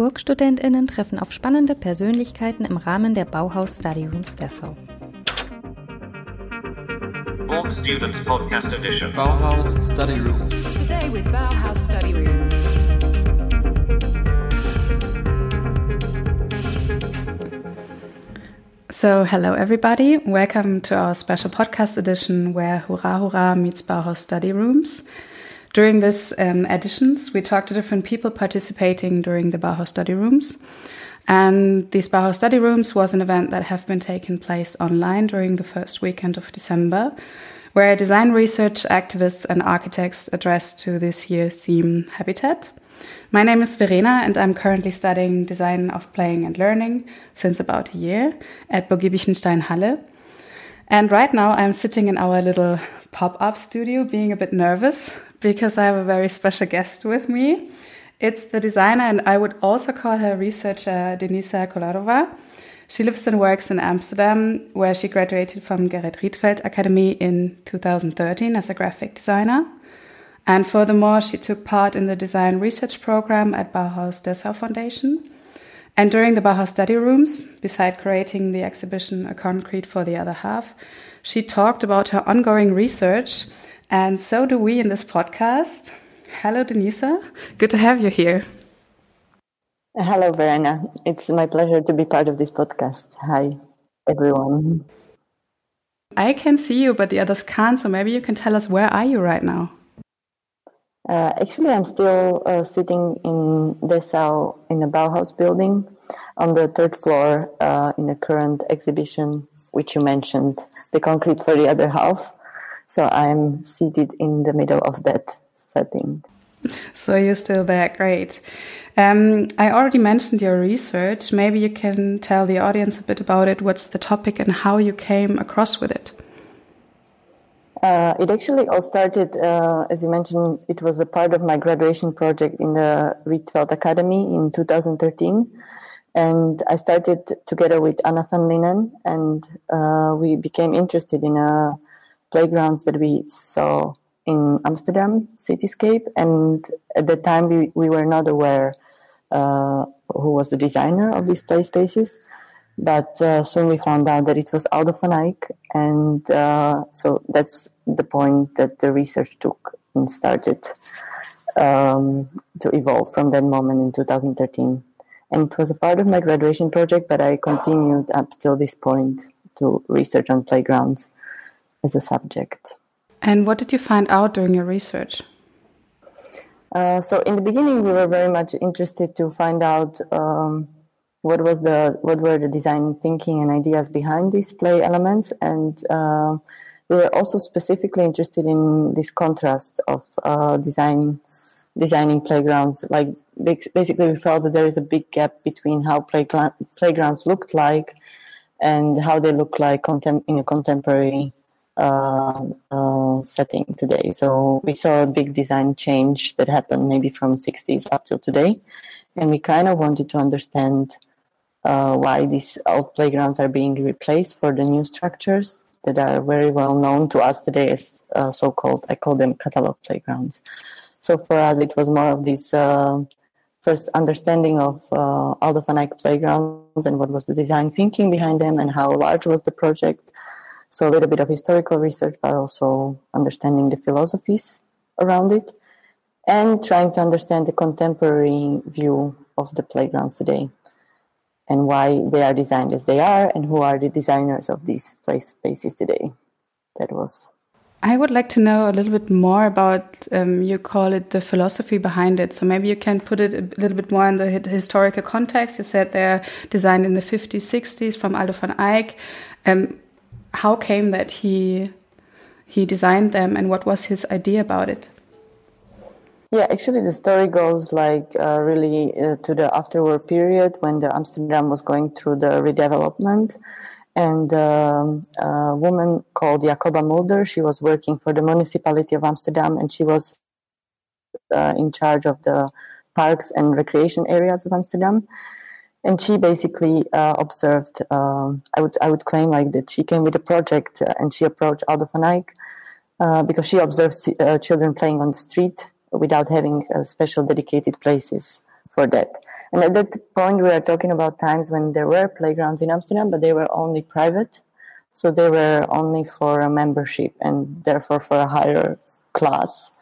Burgstudentinnen treffen auf spannende Persönlichkeiten im Rahmen der Bauhaus Study Rooms Dessau. Borg Students Podcast Edition. Bauhaus Study Rooms. Today with Bauhaus Study Rooms. So, hello everybody. Welcome to our special podcast edition where Hurra Hurra meets Bauhaus Study Rooms. During this um, editions, we talked to different people participating during the Bauhaus Study Rooms. And these Bauhaus Study Rooms was an event that have been taking place online during the first weekend of December, where design research activists and architects addressed to this year's theme Habitat. My name is Verena, and I'm currently studying design of playing and learning since about a year at Burgi Halle. And right now, I'm sitting in our little pop up studio, being a bit nervous because I have a very special guest with me. It's the designer, and I would also call her researcher, Denisa Kollarova. She lives and works in Amsterdam, where she graduated from Gerrit Rietveld Academy in 2013 as a graphic designer. And furthermore, she took part in the design research program at Bauhaus Dessau Foundation. And during the Bauhaus study rooms, beside creating the exhibition A Concrete for the Other Half, she talked about her ongoing research and so do we in this podcast. Hello, Denisa. Good to have you here. Hello, Verena. It's my pleasure to be part of this podcast. Hi, everyone. I can see you, but the others can't. So maybe you can tell us where are you right now? Uh, actually, I'm still uh, sitting in Dessau in the Bauhaus building on the third floor uh, in the current exhibition, which you mentioned, the concrete for the other half. So I'm seated in the middle of that setting. So you're still there. Great. Um, I already mentioned your research. Maybe you can tell the audience a bit about it. What's the topic and how you came across with it? Uh, it actually all started, uh, as you mentioned, it was a part of my graduation project in the Rietveld Academy in 2013. And I started together with Anna van Lingen, and uh, we became interested in a playgrounds that we saw in Amsterdam cityscape. And at that time, we, we were not aware uh, who was the designer of these play spaces. But uh, soon we found out that it was Aldo van Eyck. And uh, so that's the point that the research took and started um, to evolve from that moment in 2013. And it was a part of my graduation project, but I continued up till this point to research on playgrounds as a subject. And what did you find out during your research? Uh, so in the beginning, we were very much interested to find out um, what was the what were the design thinking and ideas behind these play elements, and uh, we were also specifically interested in this contrast of uh, design designing playgrounds. Like basically, we felt that there is a big gap between how play, playgrounds looked like and how they look like contem- in a contemporary setting today. So we saw a big design change that happened maybe from 60s up till today, and we kind of wanted to understand uh, why these old playgrounds are being replaced for the new structures that are very well known to us today as uh, so-called I call them catalog playgrounds. So for us, it was more of this uh, first understanding of uh, Aldo van Eyck playgrounds and what was the design thinking behind them and how large was the project so a little bit of historical research, but also understanding the philosophies around it and trying to understand the contemporary view of the playgrounds today and why they are designed as they are and who are the designers of these place spaces today. That was. I would like to know a little bit more about, um, you call it the philosophy behind it. So maybe you can put it a little bit more in the historical context. You said they're designed in the 50s, 60s from Aldo van Eyck. Um, how came that he he designed them and what was his idea about it? Yeah, actually, the story goes like uh, really uh, to the afterwar period when the Amsterdam was going through the redevelopment, and um, a woman called Jacoba Mulder, she was working for the municipality of Amsterdam, and she was uh, in charge of the parks and recreation areas of Amsterdam and she basically uh, observed. Um, I would I would claim like that she came with a project uh, and she approached Aldo van Eyck uh, because she observed uh, children playing on the street without having uh, special dedicated places for that. And at that point, we are talking about times when there were playgrounds in Amsterdam, but they were only private. So they were only for a membership and therefore for a higher class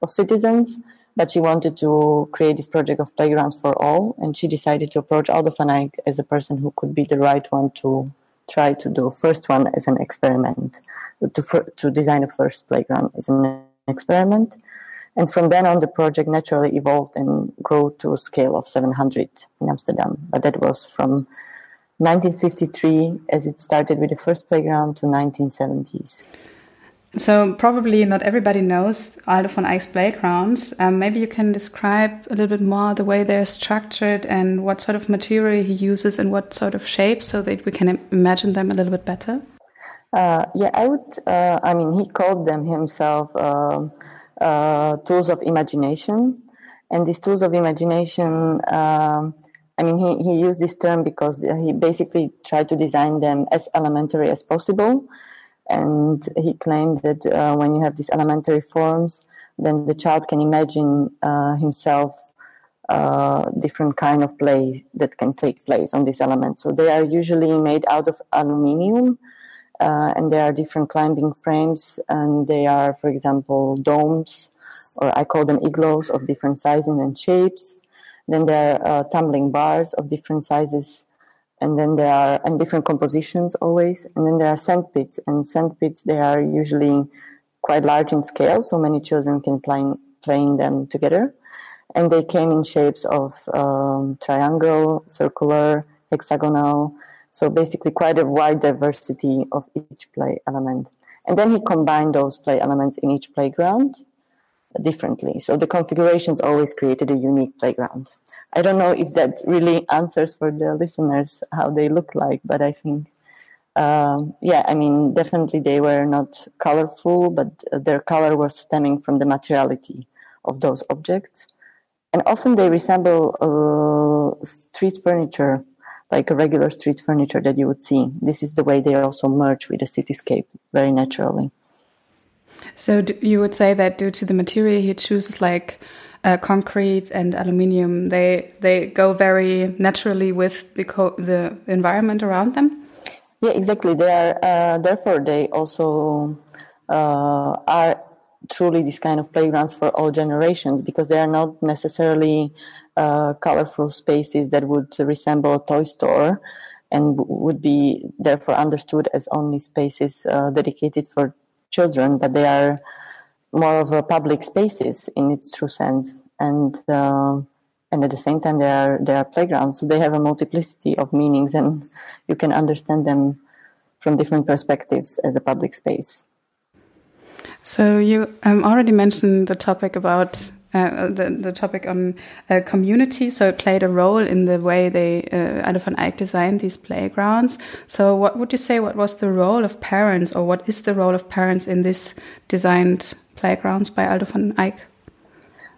of citizens. But she wanted to create this project of playgrounds for all, and she decided to approach Aldo van Eyck as a person who could be the right one to try to do first one as an experiment, to, to design a first playground as an experiment. And from then on, the project naturally evolved and grew to a scale of 700 in Amsterdam. But that was from 1953, as it started with the first playground, to 1970s. So probably not everybody knows Aldo van Eyck's playgrounds. Um, maybe you can describe a little bit more the way they're structured and what sort of material he uses and what sort of shapes, so that we can imagine them a little bit better. Uh, yeah, I would. Uh, I mean, he called them himself uh, uh tools of imagination, and these tools of imagination. Um, I mean, he, he used this term because he basically tried to design them as elementary as possible and he claimed that uh, when you have these elementary forms, then the child can imagine uh, himself uh, different kind of play that can take place on these elements. So they are usually made out of aluminium, uh, and there are different climbing frames, and they are, for example, domes, or I call them igloos of different sizes and shapes. Then there are uh, tumbling bars of different sizes and then there are and different compositions always. And then there are sand pits. And sand pits they are usually quite large in scale so many children can play playing them together. And they came in shapes of um, triangle circular hexagonal. So basically quite a wide diversity of each play element. And then he combined those play elements in each playground differently. So the configurations always created a unique playground I don't know if that really answers for the listeners how they look like, but I think, um, yeah, I mean, definitely they were not colorful, but their color was stemming from the materiality of those objects. And often they resemble uh, street furniture, like a regular street furniture that you would see. This is the way they also merge with the cityscape very naturally. So you would say that due to the material he chooses, like uh, concrete and aluminium, they they go very naturally with the the environment around them. Yeah, exactly. They are uh, therefore they also uh, are truly this kind of playgrounds for all generations because they are not necessarily uh, colorful spaces that would resemble a toy store and would be therefore understood as only spaces uh, dedicated for children, but they are more of a public spaces in its true sense, and uh, and at the same time they are they are playgrounds. So they have a multiplicity of meanings, and you can understand them from different perspectives as a public space. So you um, already mentioned the topic about uh, the, the topic on uh, community. So it played a role in the way they, uh, Aldo van Eyck designed these playgrounds. So what would you say, what was the role of parents or what is the role of parents in this designed playgrounds by Aldo van Eyck?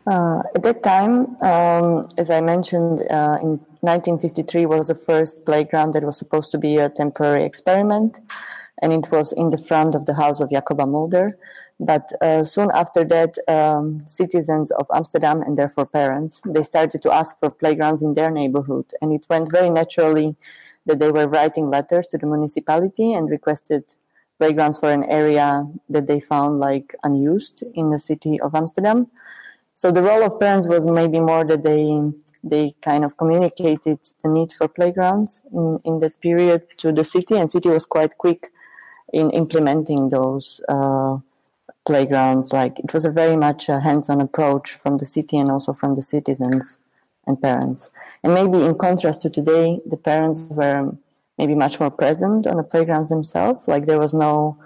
Uh, at that time, um, as I mentioned, uh, in 1953 was the first playground that was supposed to be a temporary experiment, and it was in the front of the house of Jacoba Mulder. But uh, soon after that, um, citizens of Amsterdam and therefore parents, they started to ask for playgrounds in their neighborhood, and it went very naturally that they were writing letters to the municipality and requested playgrounds for an area that they found like unused in the city of Amsterdam. So the role of parents was maybe more that they they kind of communicated the need for playgrounds in, in that period to the city, and city was quite quick in implementing those uh, playgrounds. Like it was a very much a hands-on approach from the city and also from the citizens and parents. And maybe in contrast to today, the parents were maybe much more present on the playgrounds themselves. Like there was no,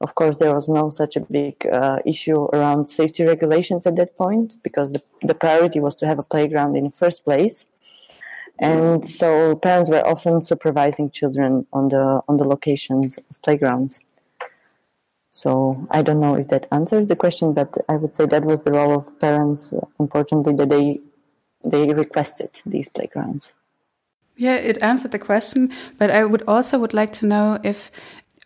of course, there was no such a big uh, issue around safety regulations at that point because the, the priority was to have a playground in the first place. And so parents were often supervising children on the on the locations of playgrounds. So I don't know if that answers the question, but I would say that was the role of parents. Importantly, that they they requested these playgrounds. Yeah, it answered the question, but I would also would like to know if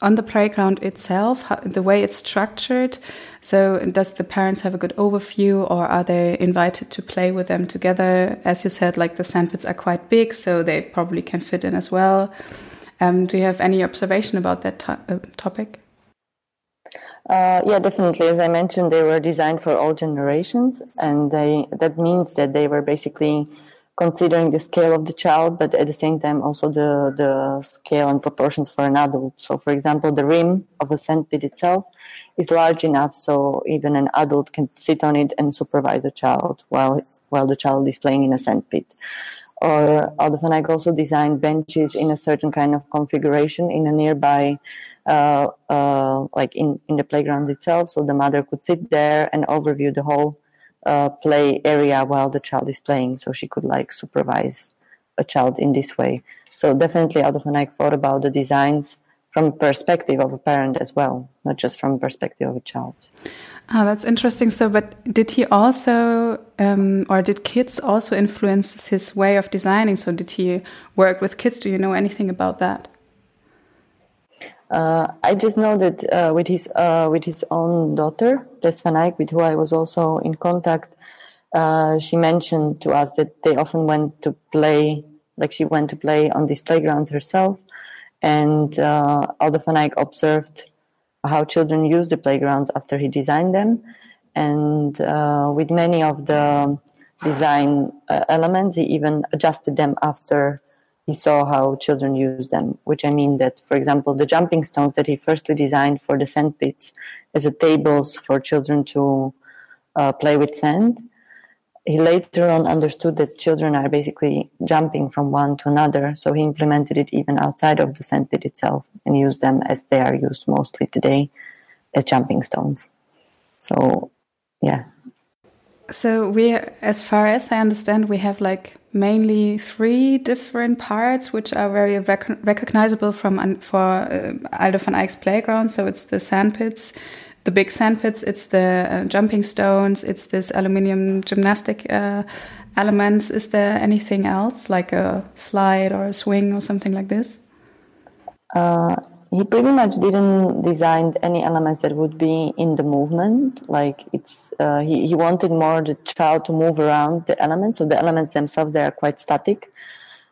on the playground itself, how, the way it's structured. So, does the parents have a good overview, or are they invited to play with them together? As you said, like the sandpits are quite big, so they probably can fit in as well. Um, do you have any observation about that to uh, topic? Uh, yeah, definitely. As I mentioned, they were designed for all generations, and they that means that they were basically considering the scale of the child, but at the same time also the the scale and proportions for an adult. So, for example, the rim of a sandpit itself is large enough so even an adult can sit on it and supervise a child while while the child is playing in a sandpit. Or Aldo van also designed benches in a certain kind of configuration in a nearby uh, uh, like in, in the playground itself. So the mother could sit there and overview the whole uh, play area while the child is playing. So she could like supervise a child in this way. So definitely Aldo van Eyck thought about the designs from perspective of a parent as well, not just from perspective of a child. Oh, that's interesting. So, but did he also, um, or did kids also influence his way of designing? So, did he work with kids? Do you know anything about that? Uh, I just know that uh, with his uh, with his own daughter, Tess van with who I was also in contact, uh, she mentioned to us that they often went to play, like she went to play on this playground herself, and uh, Aldo van Eyck observed how children use the playgrounds after he designed them, and uh, with many of the design elements, he even adjusted them after he saw how children use them, which I mean that, for example, the jumping stones that he firstly designed for the sand pits as a tables for children to uh, play with sand, he later on understood that children are basically jumping from one to another, so he implemented it even outside of the sand pit itself and used them as they are used mostly today as jumping stones. So, yeah. So we, as far as I understand, we have like mainly three different parts, which are very rec recognizable from for uh, Aldo van Eyck's playground. So it's the sand pits, the big sand pits, it's the uh, jumping stones, it's this aluminium gymnastic uh, elements. Is there anything else, like a slide or a swing or something like this? Uh, he pretty much didn't design any elements that would be in the movement. Like it's uh, he, he wanted more the child to move around the elements. So the elements themselves they are quite static.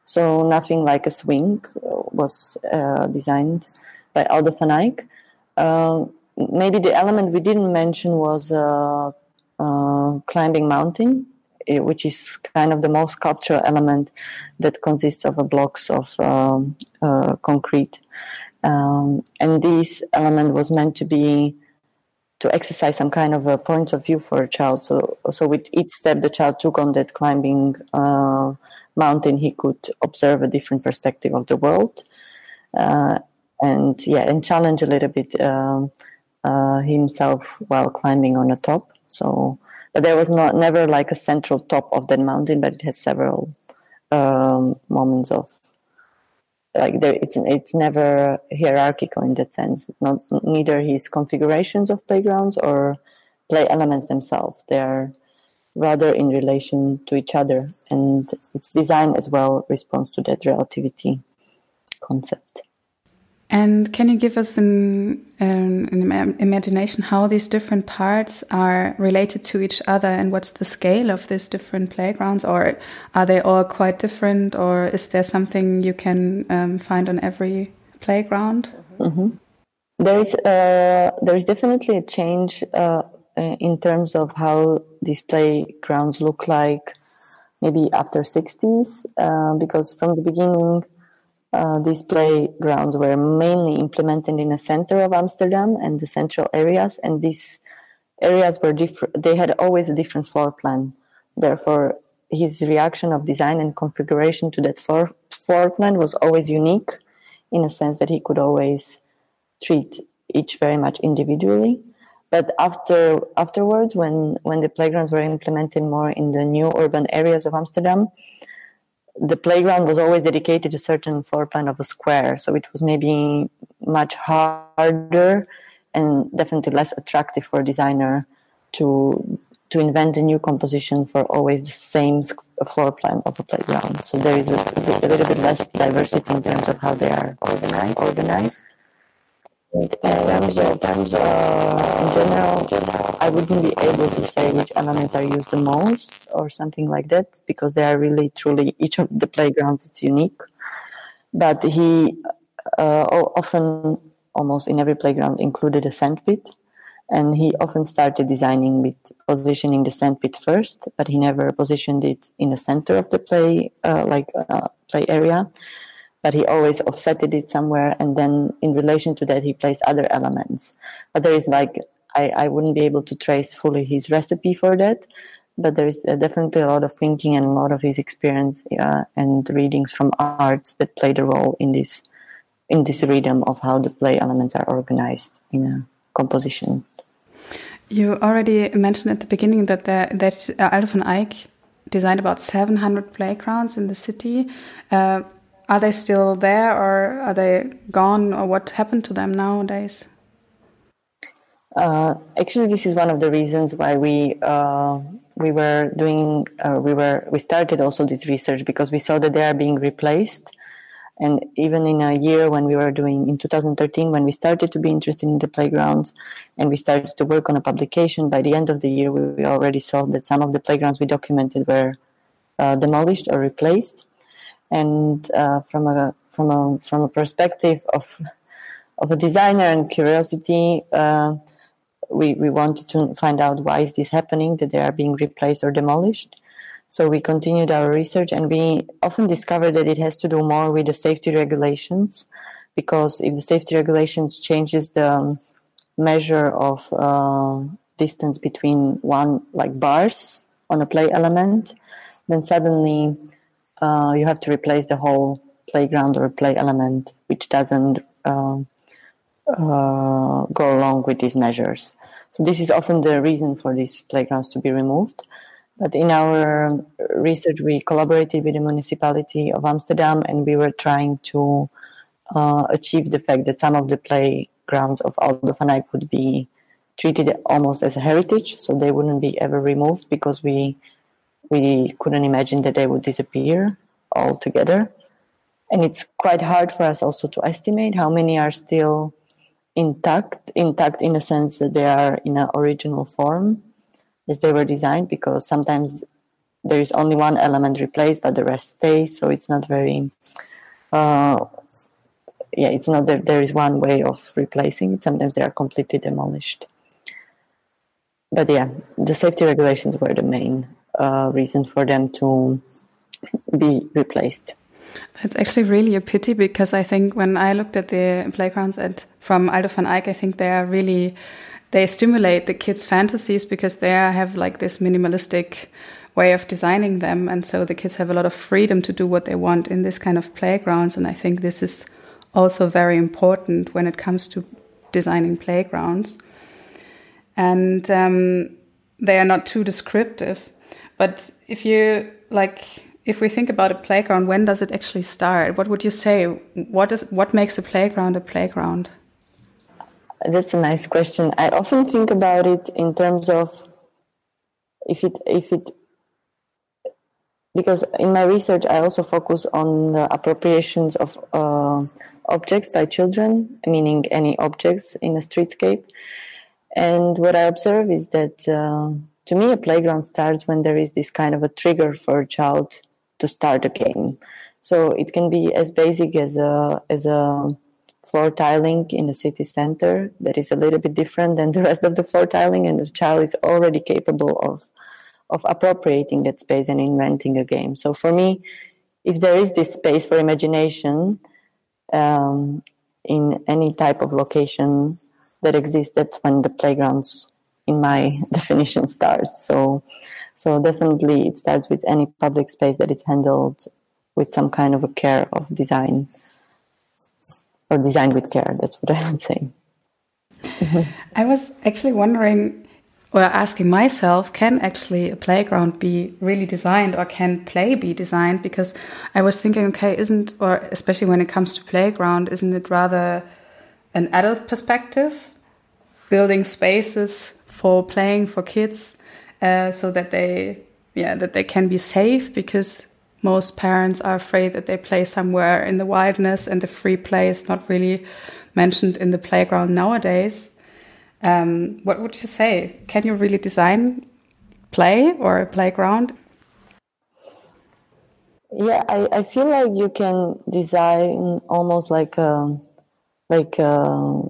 So nothing like a swing was uh, designed by Aldo van Eyck. Uh, maybe the element we didn't mention was uh, uh, climbing mountain eh, which is kind of the most sculptural element that consists of blocks of um, uh, concrete um, and this element was meant to be to exercise some kind of a point of view for a child. So, so with each step the child took on that climbing uh, mountain, he could observe a different perspective of the world, uh, and yeah, and challenge a little bit um, uh, himself while climbing on the top. So, but there was not never like a central top of that mountain, but it has several um, moments of like there, it's it's never hierarchical in that sense. Not neither his configurations of playgrounds or play elements themselves. They are rather in relation to each other, and its design as well responds to that relativity concept. And can you give us an, an, an, imagination how these different parts are related to each other and what's the scale of these different playgrounds? Or are they all quite different? Or is there something you can um, find on every playground? Mm -hmm. There is uh, there is definitely a change uh, in terms of how these playgrounds look like, maybe after 60s, uh, because from the beginning uh, these playgrounds were mainly implemented in the center of Amsterdam and the central areas, and these areas were different. They had always a different floor plan. Therefore, his reaction of design and configuration to that floor, floor plan was always unique, in a sense that he could always treat each very much individually. But after afterwards, when when the playgrounds were implemented more in the new urban areas of Amsterdam, the playground was always dedicated to a certain floor plan of a square, so it was maybe much harder and definitely less attractive for a designer to to invent a new composition for always the same floor plan of a playground. So there is a, a little bit less diversity in terms of how they are organized. organized. Terms uh, in general, I wouldn't be able to say which elements are used the most or something like that because they are really truly each of the playgrounds is unique. But he uh, often, almost in every playground, included a sandpit, and he often started designing with positioning the sandpit first, but he never positioned it in the center of the play, uh, like uh, play area but he always offsetted it somewhere and then in relation to that he placed other elements but there is like I, I wouldn't be able to trace fully his recipe for that but there is uh, definitely a lot of thinking and a lot of his experience uh, and readings from arts that played a role in this in this rhythm of how the play elements are organized in a composition you already mentioned at the beginning that the, that uh, Eyck designed about 700 playgrounds in the city. Uh, are they still there or are they gone or what happened to them nowadays? Uh, actually, this is one of the reasons why we uh, we were doing uh, we were we started also this research because we saw that they are being replaced, and even in a year when we were doing in 2013 when we started to be interested in the playgrounds, and we started to work on a publication. By the end of the year, we already saw that some of the playgrounds we documented were uh, demolished or replaced and uh, from a from a from a perspective of of a designer and curiosity, uh, we we wanted to find out why is this happening that they are being replaced or demolished. So we continued our research, and we often discovered that it has to do more with the safety regulations, because if the safety regulations changes the measure of uh, distance between one like bars on a play element, then suddenly uh, you have to replace the whole playground or play element, which doesn't uh, uh, go along with these measures. So this is often the reason for these playgrounds to be removed. But in our research, we collaborated with the municipality of Amsterdam, and we were trying to uh, achieve the fact that some of the playgrounds of Aldo van Eyck would be treated almost as a heritage, so they wouldn't be ever removed because we we couldn't imagine that they would disappear altogether. And it's quite hard for us also to estimate how many are still intact, intact in the sense that they are in an original form as they were designed, because sometimes there is only one element replaced, but the rest stays. So it's not very, uh, yeah, it's not that there is one way of replacing it. Sometimes they are completely demolished. But yeah, the safety regulations were the main uh, reason for them to be replaced. That's actually really a pity because I think when I looked at the playgrounds at from Aldo van Eyck, I think they are really they stimulate the kids' fantasies because they have like this minimalistic way of designing them, and so the kids have a lot of freedom to do what they want in this kind of playgrounds. And I think this is also very important when it comes to designing playgrounds. And um, they are not too descriptive but if you like, if we think about a playground, when does it actually start? What would you say? What is what makes a playground a playground? That's a nice question. I often think about it in terms of if it if it because in my research I also focus on the appropriations of uh, objects by children, meaning any objects in a streetscape. And what I observe is that uh, to me, a playground starts when there is this kind of a trigger for a child to start a game. So it can be as basic as a as a floor tiling in a city center that is a little bit different than the rest of the floor tiling, and the child is already capable of of appropriating that space and inventing a game. So for me, if there is this space for imagination um, in any type of location that exists, that's when the playgrounds in my definition starts. So, so definitely it starts with any public space that is handled with some kind of a care of design or design with care. That's what I would say. I was actually wondering or asking myself, can actually a playground be really designed or can play be designed? Because I was thinking, okay, isn't, or especially when it comes to playground, isn't it rather an adult perspective? Building spaces for playing for kids uh, so that they yeah that they can be safe because most parents are afraid that they play somewhere in the wilderness and the free play is not really mentioned in the playground nowadays. Um, what would you say? Can you really design play or a playground? Yeah, I, I feel like you can design almost like a, um, like a, uh,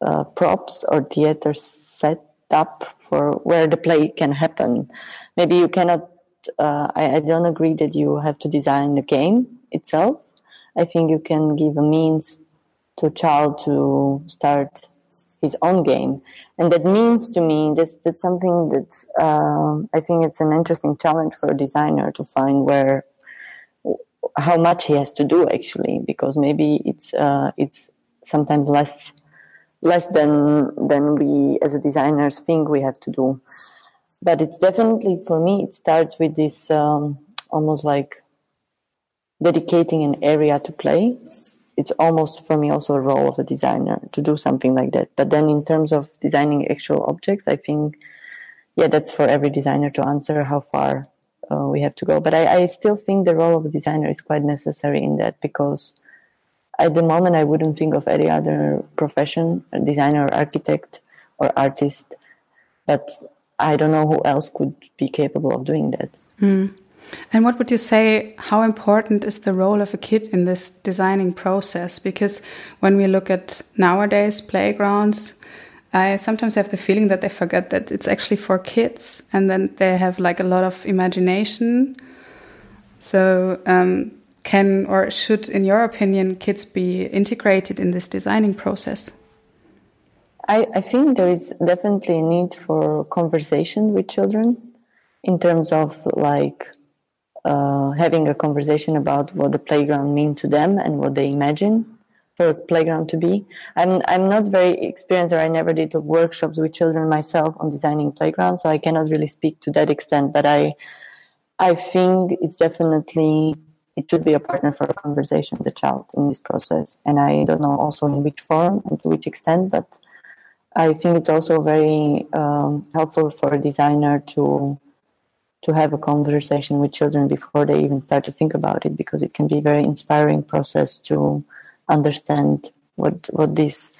uh, props or theater set up for where the play can happen. Maybe you cannot. Uh, I, I don't agree that you have to design the game itself. I think you can give a means to a child to start his own game, and that means to me that's that's something that uh, I think it's an interesting challenge for a designer to find where how much he has to do actually, because maybe it's uh, it's sometimes less less than than we as a designers think we have to do. But it's definitely for me it starts with this um, almost like dedicating an area to play. It's almost for me also a role of a designer to do something like that. But then in terms of designing actual objects i think yeah that's for every designer to answer how far uh, we have to go. But I, I still think the role of a designer is quite necessary in that because at the moment i wouldn't think of any other profession designer architect or artist but i don't know who else could be capable of doing that mm. and what would you say how important is the role of a kid in this designing process because when we look at nowadays playgrounds I sometimes have the feeling that they forget that it's actually for kids and then they have like a lot of imagination. So, um, can or should, in your opinion, kids be integrated in this designing process? I, I think there is definitely a need for conversation with children in terms of like uh, having a conversation about what the playground means to them and what they imagine for a playground to be. I'm I'm not very experienced, or I never did workshops with children myself on designing playgrounds, so I cannot really speak to that extent. But I I think it's definitely it should be a partner for a conversation with the child in this process. And I don't know also in which form and to which extent, but I think it's also very um, helpful for a designer to to have a conversation with children before they even start to think about it, because it can be a very inspiring process to understand what what these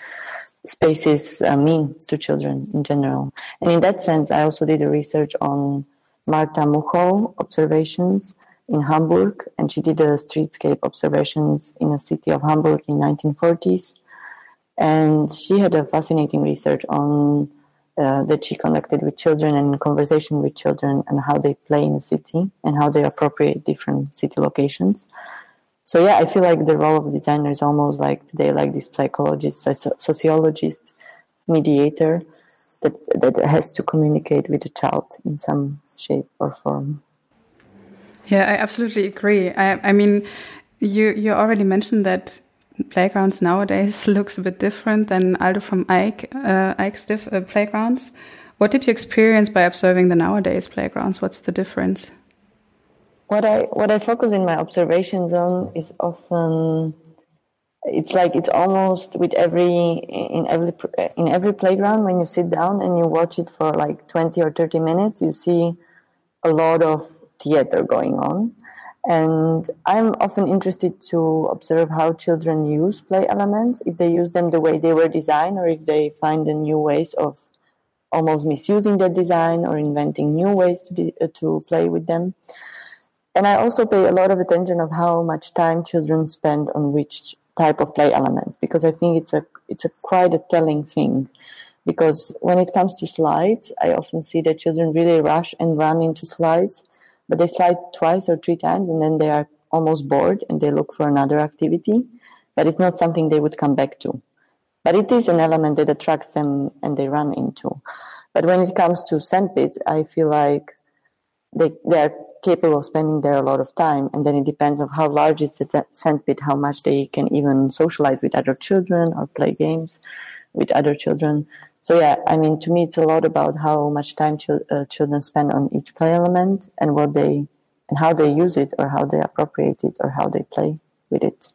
spaces uh, mean to children in general. And in that sense, I also did a research on Martha Muchow observations in Hamburg, and she did a streetscape observations in the city of Hamburg in 1940s. And she had a fascinating research on uh, that she conducted with children and conversation with children and how they play in a city and how they appropriate different city locations. So yeah, I feel like the role of designer is almost like today, like this psychologist, sociologist, mediator that that has to communicate with the child in some shape or form. Yeah, I absolutely agree. I, I mean, you you already mentioned that playgrounds nowadays looks a bit different than Aldo from Eyck uh, Eyck's diff, uh, playgrounds. What did you experience by observing the nowadays playgrounds? What's the difference? What I what I focus in my observations on is often it's like it's almost with every in every in every playground when you sit down and you watch it for like 20 or 30 minutes you see a lot of theater going on. And I'm often interested to observe how children use play elements, if they use them the way they were designed, or if they find the new ways of almost misusing their design or inventing new ways to, de- uh, to play with them. And I also pay a lot of attention of how much time children spend on which type of play elements, because I think it's a it's a quite a telling thing. Because when it comes to slides, I often see that children really rush and run into slides but they slide twice or three times and then they are almost bored and they look for another activity. But it's not something they would come back to. But it is an element that attracts them and they run into. But when it comes to sandpits i feel like they, they are capable of spending there a lot of time and then it depends on how large is the sandpit how much they can even socialize with other children or play games with other children so yeah, I mean, to me, it's a lot about how much time uh, children spend on each play element and what they and how they use it or how they appropriate it or how they play with it.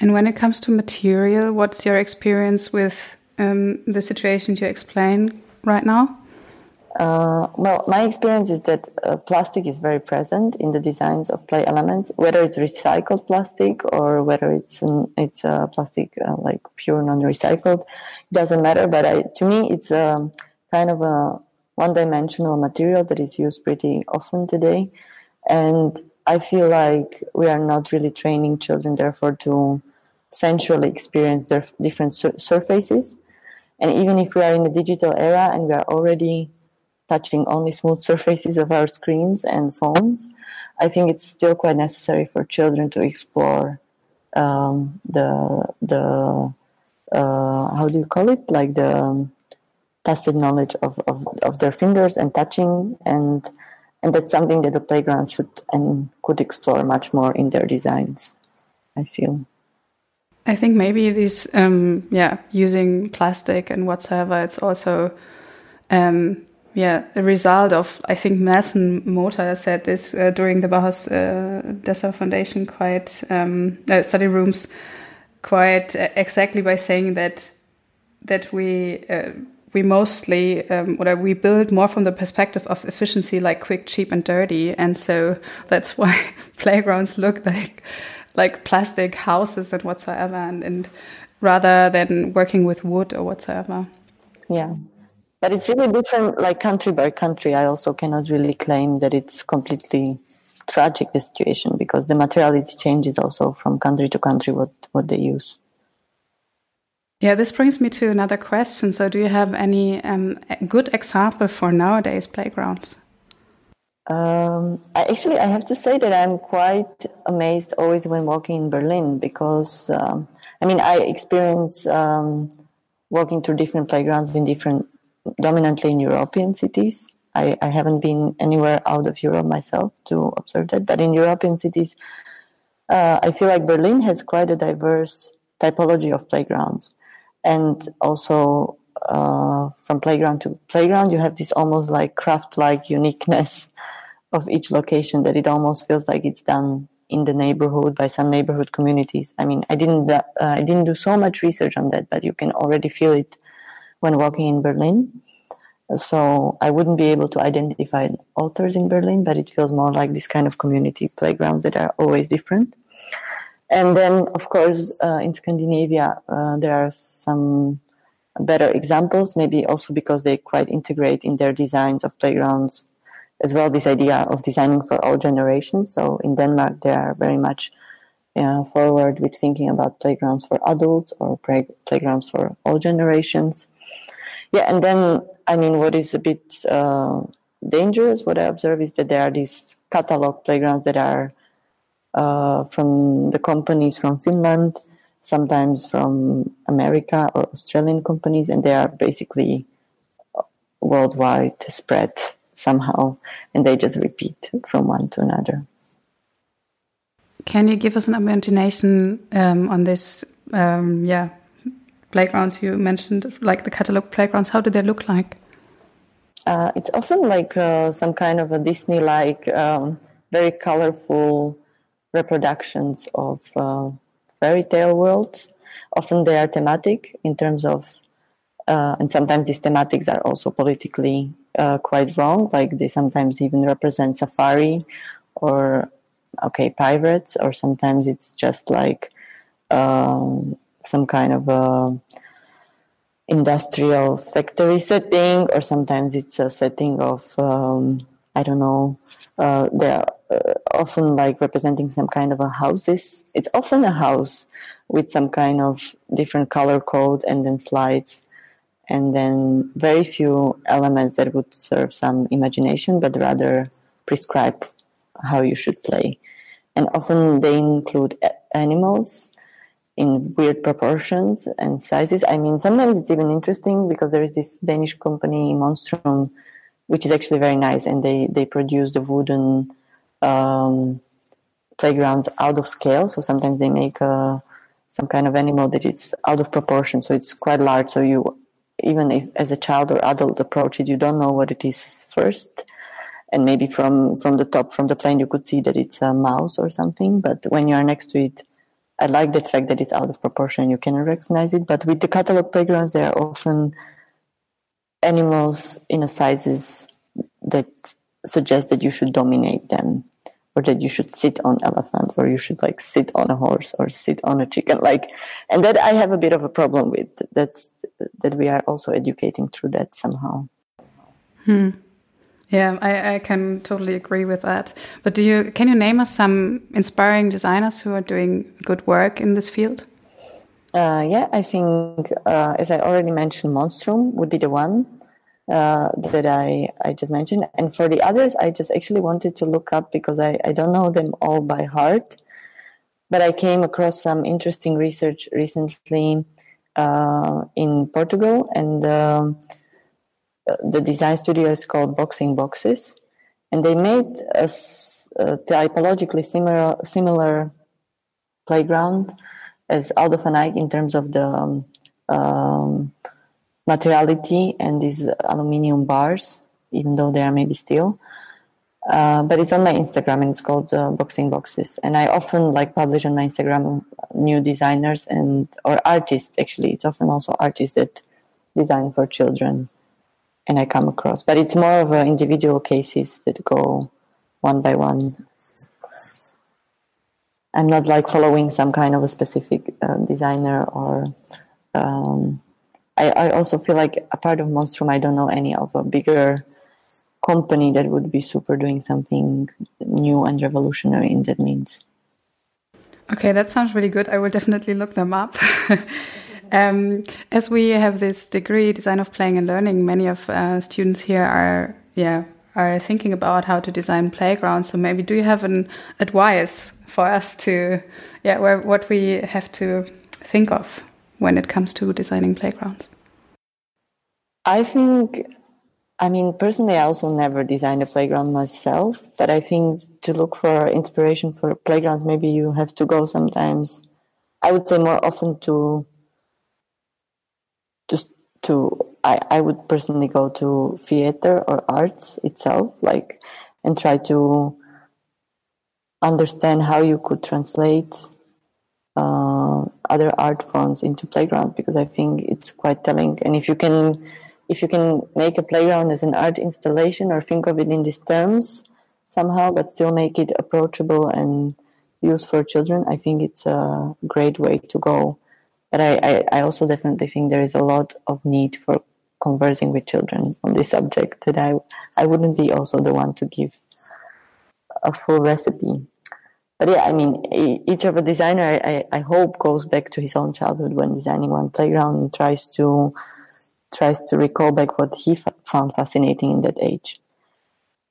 And when it comes to material, what's your experience with um, the situations you explain right now? Uh, well, my experience is that uh, plastic is very present in the designs of play elements, whether it's recycled plastic or whether it's it's a plastic uh, like pure non-recycled. It doesn't matter, but I, to me, it's a kind of a one-dimensional material that is used pretty often today, and I feel like we are not really training children, therefore, to sensually experience their different sur- surfaces. And even if we are in the digital era and we are already touching only smooth surfaces of our screens and phones, I think it's still quite necessary for children to explore um, the the uh, how do you call it like the um, tacit knowledge of, of, of their fingers and touching and and that's something that the playground should and could explore much more in their designs. I feel. I think maybe this, um, yeah, using plastic and whatsoever, it's also um, yeah, a result of, I think Nelson Mota said this uh, during the Bauhaus uh, Dessau Foundation quite, um, uh, study rooms, quite uh, exactly by saying that, that we, uh, we mostly, um, or we build more from the perspective of efficiency, like quick, cheap, and dirty. And so that's why playgrounds look like, like plastic houses and whatsoever, and, and rather than working with wood or whatsoever. Yeah but it's really different like country by country. I also cannot really claim that it's completely tragic the situation because the materiality changes also from country to country what what they use. Yeah this brings me to another question. So do you have any um, good example for nowadays playgrounds? Um, I, actually i have to say that i'm quite amazed always when walking in berlin because um, i mean i experience um, walking through different playgrounds in different dominantly in European cities. I, I, haven't been anywhere out of Europe myself to observe that, but in European cities, uh, I feel like Berlin has quite a diverse typology of playgrounds. And also, uh, from playground to playground, you have this almost like craft like uniqueness of each location that it almost feels like it's done in the neighborhood by some neighborhood communities. I mean, I didn't, uh, I didn't do so much research on that, but you can already feel it when walking in Berlin. So I wouldn't be able to identify authors in Berlin, but it feels more like this kind of community playgrounds that are always different. And then, of course, uh, in Scandinavia, uh, there are some better examples, maybe also because they quite integrate in their designs of playgrounds as well this idea of designing for all generations. So in Denmark, they are very much uh, forward with thinking about playgrounds for adults or play- playgrounds for all generations. Yeah, and then I mean, what is a bit uh, dangerous, what I observe is that there are these catalog playgrounds that are uh, from the companies from Finland, sometimes from America or Australian companies, and they are basically worldwide spread somehow, and they just repeat from one to another. Can you give us an imagination um, on this? Um, yeah, playgrounds you mentioned, like the catalog playgrounds, how do they look like? Uh, it's often like uh, some kind of a Disney like, um, very colorful reproductions of uh, fairy tale worlds. Often they are thematic in terms of, uh, and sometimes these thematics are also politically uh, quite wrong. Like they sometimes even represent safari or, okay, pirates, or sometimes it's just like um, some kind of a industrial factory setting, or sometimes it's a setting of um, I don't know. Uh, they're uh, often like representing some kind of a houses. It's often a house with some kind of different color code and then slides, and then very few elements that would serve some imagination, but rather prescribe how you should play. And often they include animals in weird proportions and sizes. I mean, sometimes it's even interesting because there is this Danish company, Monstrum, which is actually very nice, and they they produce the wooden um, playgrounds out of scale. So sometimes they make uh, some kind of animal that is out of proportion, so it's quite large. So you even if as a child or adult approach it, you don't know what it is first. And maybe from, from the top, from the plane, you could see that it's a mouse or something. But when you are next to it, I like the fact that it's out of proportion. You can recognize it, but with the catalog playgrounds, they are often animals in a sizes that suggest that you should dominate them or that you should sit on elephant or you should like sit on a horse or sit on a chicken like and that i have a bit of a problem with that that we are also educating through that somehow hmm. Yeah I, I can totally agree with that but do you can you name us some inspiring designers who are doing good work in this field uh, yeah i think uh, as i already mentioned monstrum would be the one uh, that I, I just mentioned. And for the others, I just actually wanted to look up because I, I don't know them all by heart. But I came across some interesting research recently uh, in Portugal, and um, the design studio is called Boxing Boxes. And they made a, a typologically similar, similar playground as Aldo van Eyck in terms of the um, um, materiality and these aluminium bars, even though they are maybe steel. Uh, but it's on my Instagram and it's called uh, Boxing Boxes. And I often like publish on my Instagram new designers and or artists. Actually, it's often also artists that design for children, and I come across. But it's more of a individual cases that go one by one. I'm not like following some kind of a specific uh, designer or um, I, I also feel like a part of Monstrum, I don't know any of a bigger company that would be super doing something new and revolutionary in that means. Okay, that sounds really good. I will definitely look them up. um, as we have this degree, design of playing and learning, many of uh, students here are, yeah, are thinking about how to design playgrounds. So maybe do you have an advice for us to, yeah, where, what we have to think of? when it comes to designing playgrounds? I think, I mean, personally, I also never designed a playground myself, but I think to look for inspiration for playgrounds, maybe you have to go sometimes, I would say more often to, to, I, I would personally go to theater or arts itself, like, and try to understand how you could translate uh, other art forms into playground because I think it's quite telling. And if you can, if you can make a playground as an art installation or think of it in these terms somehow, but still make it approachable and used for children, I think it's a great way to go. But I, I, I also definitely think there is a lot of need for conversing with children on this subject that I I wouldn't be also the one to give a full recipe but yeah, I mean, each of a designer, I, I hope, goes back to his own childhood when designing one playground and tries to tries to recall back what he f- found fascinating in that age.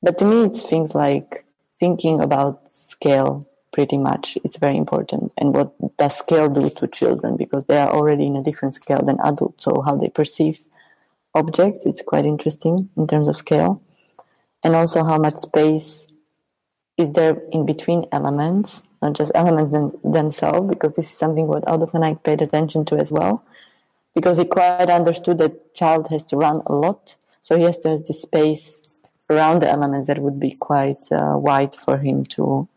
But to me, it's things like thinking about scale. Pretty much, it's very important. And what does scale do to children? Because they are already in a different scale than adults. So how they perceive objects, it's quite interesting in terms of scale. And also how much space is there in between elements, not just elements them, themselves, because this is something what Aldo van Eyck paid attention to as well, because he quite understood that child has to run a lot, so he has to have this space around the elements that would be quite uh, wide for him to,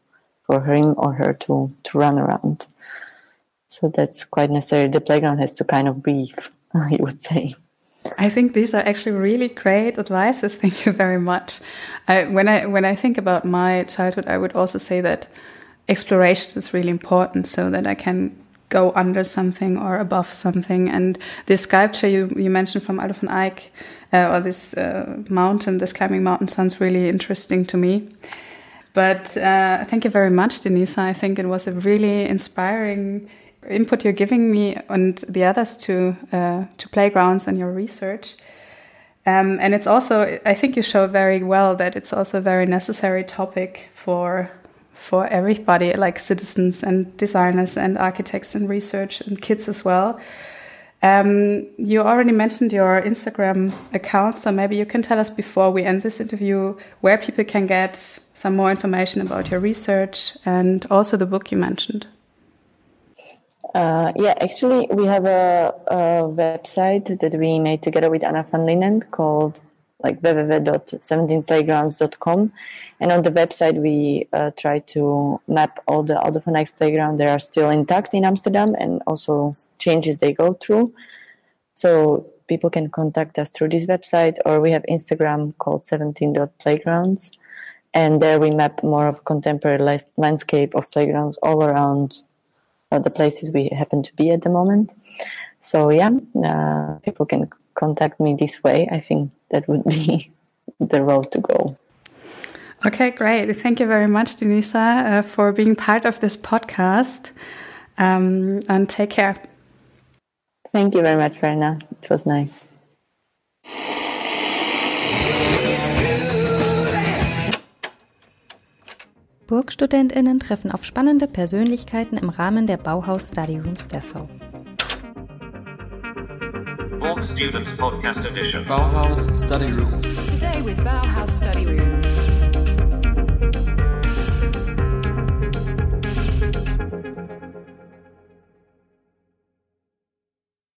for him or her to to run around. So that's quite necessary. The playground has to kind of breathe, I would say. I think these are actually really great advices. Thank you very much. I, when I when I think about my childhood, I would also say that exploration is really important, so that I can go under something or above something. And this sculpture you, you mentioned from Aldo van Eyck, uh, or this uh, mountain, this climbing mountain, sounds really interesting to me. But uh, thank you very much, Denisa. I think it was a really inspiring input you're giving me and the others to uh, to playgrounds and your research. Um, and it's also, I think you show very well that it's also a very necessary topic for for everybody, like citizens and designers and architects and research and kids as well. Um, you already mentioned your Instagram account, so maybe you can tell us before we end this interview where people can get some more information about your research and also the book you mentioned. Uh, yeah, actually, we have a, a, website that we made together with Anna van Lingen called like www.17playgrounds.com. And on the website, we uh, try to map all the Aldo van Eyck playgrounds that are still intact in Amsterdam and also changes they go through. So people can contact us through this website, or we have Instagram called 17.playgrounds. And there we map more of a contemporary landscape of playgrounds all around uh, the places we happen to be at the moment. So, yeah, uh, people can contact me this way. I think that would be the road to go. Okay, great. Thank you very much, Denisa, uh, for being part of this podcast. Um, and take care. Thank you very much, Verna. It was nice. BurgstudentInnen treffen auf spannende Persönlichkeiten im Rahmen der Bauhaus Study Rooms Dessau. Borg Students Podcast Edition. Bauhaus Study Rooms. Today with